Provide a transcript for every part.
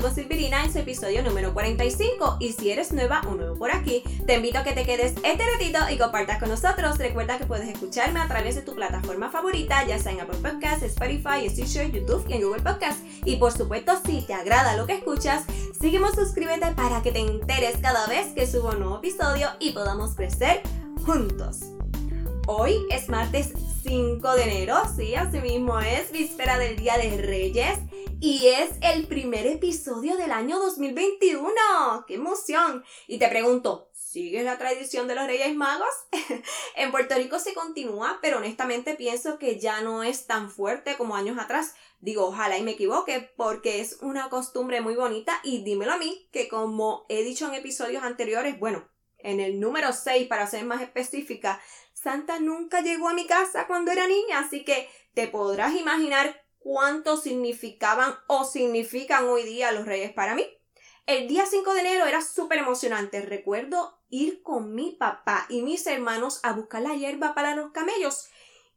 con Silvirina en su episodio número 45 y si eres nueva o nuevo por aquí, te invito a que te quedes este ratito y compartas con nosotros. Recuerda que puedes escucharme a través de tu plataforma favorita, ya sea en Apple Podcasts, Spotify, Stitcher, YouTube y en Google Podcasts. Y por supuesto, si te agrada lo que escuchas, sígueme suscríbete para que te enteres cada vez que subo un nuevo episodio y podamos crecer juntos. Hoy es martes 5 de enero, sí, así mismo es, víspera del Día de Reyes y es el primer episodio del año 2021. ¡Qué emoción! Y te pregunto, ¿sigues la tradición de los Reyes Magos? en Puerto Rico se continúa, pero honestamente pienso que ya no es tan fuerte como años atrás. Digo, ojalá y me equivoque, porque es una costumbre muy bonita y dímelo a mí, que como he dicho en episodios anteriores, bueno, en el número 6 para ser más específica, Santa nunca llegó a mi casa cuando era niña, así que te podrás imaginar cuánto significaban o significan hoy día los reyes para mí. El día 5 de enero era súper emocionante. Recuerdo ir con mi papá y mis hermanos a buscar la hierba para los camellos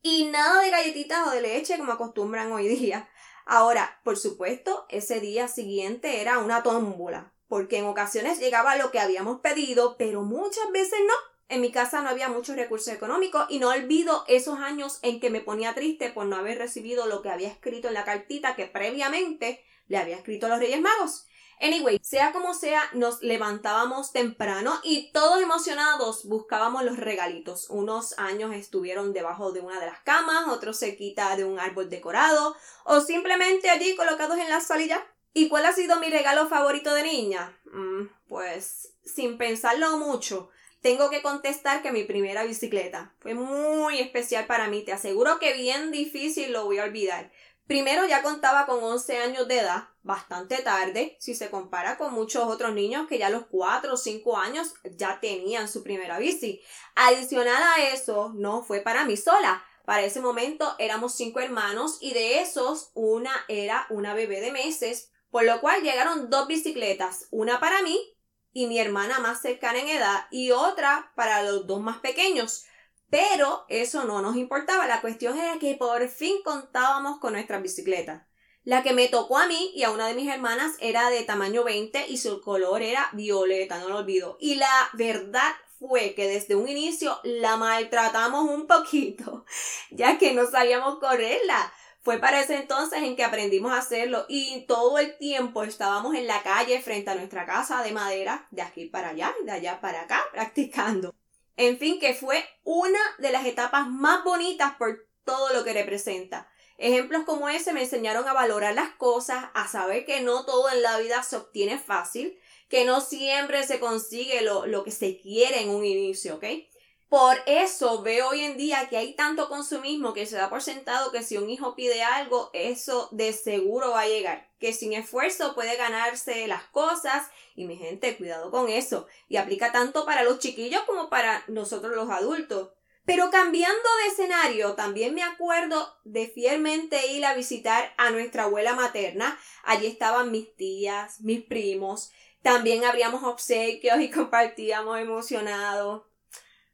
y nada de galletitas o de leche como acostumbran hoy día. Ahora, por supuesto, ese día siguiente era una tómbola, porque en ocasiones llegaba lo que habíamos pedido, pero muchas veces no. En mi casa no había muchos recursos económicos y no olvido esos años en que me ponía triste por no haber recibido lo que había escrito en la cartita que previamente le había escrito a los Reyes Magos. Anyway, sea como sea, nos levantábamos temprano y todos emocionados buscábamos los regalitos. Unos años estuvieron debajo de una de las camas, otros cerquita de un árbol decorado o simplemente allí colocados en la salilla. ¿Y cuál ha sido mi regalo favorito de niña? Mm, pues sin pensarlo mucho, tengo que contestar que mi primera bicicleta fue muy especial para mí. Te aseguro que bien difícil lo voy a olvidar. Primero ya contaba con 11 años de edad, bastante tarde, si se compara con muchos otros niños que ya a los 4 o 5 años ya tenían su primera bici. Adicional a eso, no fue para mí sola. Para ese momento éramos cinco hermanos y de esos una era una bebé de meses, por lo cual llegaron dos bicicletas, una para mí y mi hermana más cercana en edad y otra para los dos más pequeños. Pero eso no nos importaba, la cuestión era que por fin contábamos con nuestras bicicletas. La que me tocó a mí y a una de mis hermanas era de tamaño 20 y su color era violeta, no lo olvido. Y la verdad fue que desde un inicio la maltratamos un poquito, ya que no sabíamos correrla. Fue para ese entonces en que aprendimos a hacerlo y todo el tiempo estábamos en la calle frente a nuestra casa de madera, de aquí para allá y de allá para acá, practicando. En fin, que fue una de las etapas más bonitas por todo lo que representa. Ejemplos como ese me enseñaron a valorar las cosas, a saber que no todo en la vida se obtiene fácil, que no siempre se consigue lo, lo que se quiere en un inicio, ¿ok? Por eso veo hoy en día que hay tanto consumismo que se da por sentado que si un hijo pide algo, eso de seguro va a llegar. Que sin esfuerzo puede ganarse las cosas. Y mi gente, cuidado con eso. Y aplica tanto para los chiquillos como para nosotros los adultos. Pero cambiando de escenario, también me acuerdo de fielmente ir a visitar a nuestra abuela materna. Allí estaban mis tías, mis primos. También abríamos obsequios y compartíamos emocionados.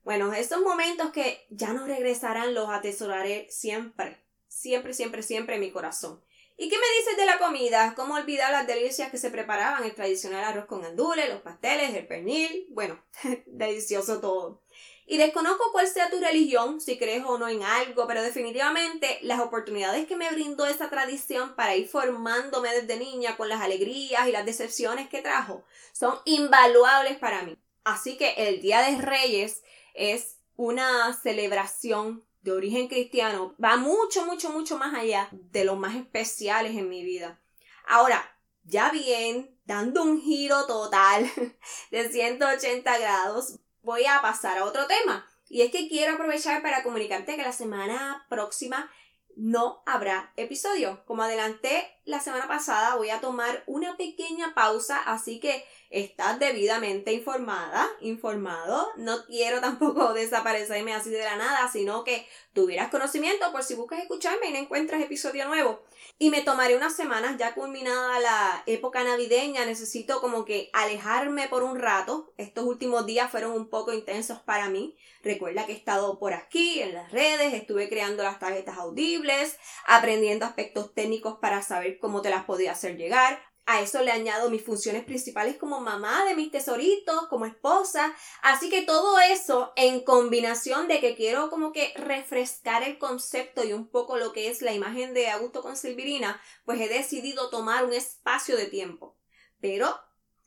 Bueno, estos momentos que ya no regresarán los atesoraré siempre, siempre, siempre, siempre en mi corazón. ¿Y qué me dices de la comida? ¿Cómo olvidar las delicias que se preparaban? El tradicional arroz con andules, los pasteles, el pernil. Bueno, delicioso todo. Y desconozco cuál sea tu religión, si crees o no en algo, pero definitivamente las oportunidades que me brindó esa tradición para ir formándome desde niña con las alegrías y las decepciones que trajo son invaluables para mí. Así que el Día de Reyes es una celebración de origen cristiano, va mucho, mucho, mucho más allá de los más especiales en mi vida. Ahora, ya bien, dando un giro total de 180 grados, voy a pasar a otro tema. Y es que quiero aprovechar para comunicarte que la semana próxima no habrá episodio. Como adelanté la semana pasada, voy a tomar una pequeña pausa, así que estás debidamente informada, informado. No quiero tampoco desaparecerme así de la nada, sino que tuvieras conocimiento por si buscas escucharme y no encuentras episodio nuevo. Y me tomaré unas semanas ya culminada la época navideña, necesito como que alejarme por un rato. Estos últimos días fueron un poco intensos para mí. Recuerda que he estado por aquí en las redes, estuve creando las tarjetas audibles, aprendiendo aspectos técnicos para saber cómo te las podía hacer llegar, A eso le añado mis funciones principales como mamá de mis tesoritos, como esposa. Así que todo eso en combinación de que quiero como que refrescar el concepto y un poco lo que es la imagen de Augusto con Silvirina, pues he decidido tomar un espacio de tiempo. Pero,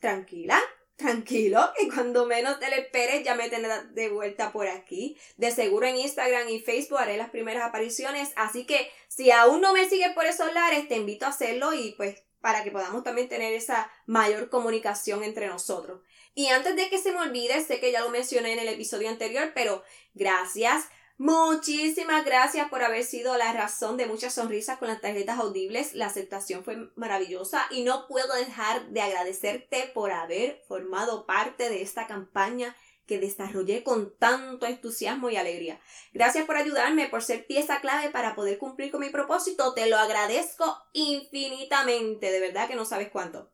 tranquila, tranquilo, que cuando menos te lo esperes ya me tendrás de vuelta por aquí. De seguro en Instagram y Facebook haré las primeras apariciones, así que si aún no me sigues por esos lares, te invito a hacerlo y pues para que podamos también tener esa mayor comunicación entre nosotros. Y antes de que se me olvide, sé que ya lo mencioné en el episodio anterior, pero gracias Muchísimas gracias por haber sido la razón de muchas sonrisas con las tarjetas audibles. La aceptación fue maravillosa y no puedo dejar de agradecerte por haber formado parte de esta campaña que desarrollé con tanto entusiasmo y alegría. Gracias por ayudarme, por ser pieza clave para poder cumplir con mi propósito. Te lo agradezco infinitamente, de verdad que no sabes cuánto.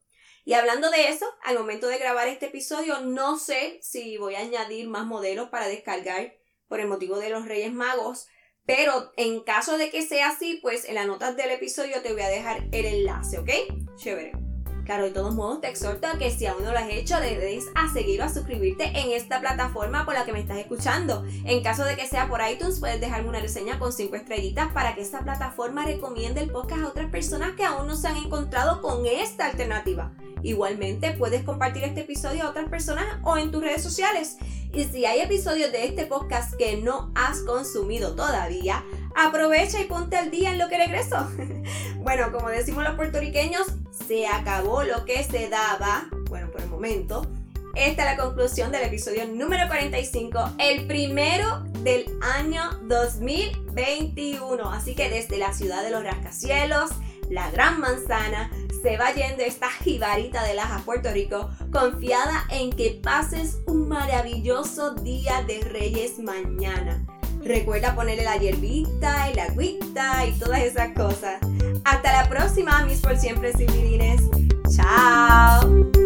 Y hablando de eso, al momento de grabar este episodio, no sé si voy a añadir más modelos para descargar por el motivo de los Reyes Magos. Pero en caso de que sea así, pues en las notas del episodio te voy a dejar el enlace, ¿ok? Chévere. Claro, de todos modos te exhorto a que si aún no lo has hecho, debes a seguir o a suscribirte en esta plataforma por la que me estás escuchando. En caso de que sea por iTunes, puedes dejarme una reseña con 5 estrellitas para que esta plataforma recomiende el podcast a otras personas que aún no se han encontrado con esta alternativa. Igualmente, puedes compartir este episodio a otras personas o en tus redes sociales. Y si hay episodios de este podcast que no has consumido todavía, aprovecha y ponte al día en lo que regreso. bueno, como decimos los puertorriqueños, se acabó lo que se daba, bueno, por el momento. Esta es la conclusión del episodio número 45, el primero del año 2021. Así que desde la ciudad de los rascacielos, la Gran Manzana, se va yendo esta jibarita de Laja, Puerto Rico, confiada en que pases un maravilloso día de Reyes mañana. Recuerda ponerle la hierbita y la agüita y todas esas cosas. Hasta la próxima, mis por siempre civilines. Chao.